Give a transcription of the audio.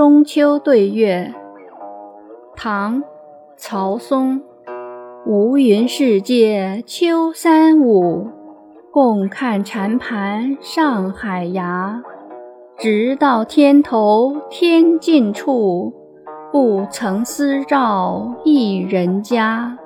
中秋对月，唐·曹松。无云世界秋三五，共看禅盘上海涯。直到天头天尽处，不曾思照一人家。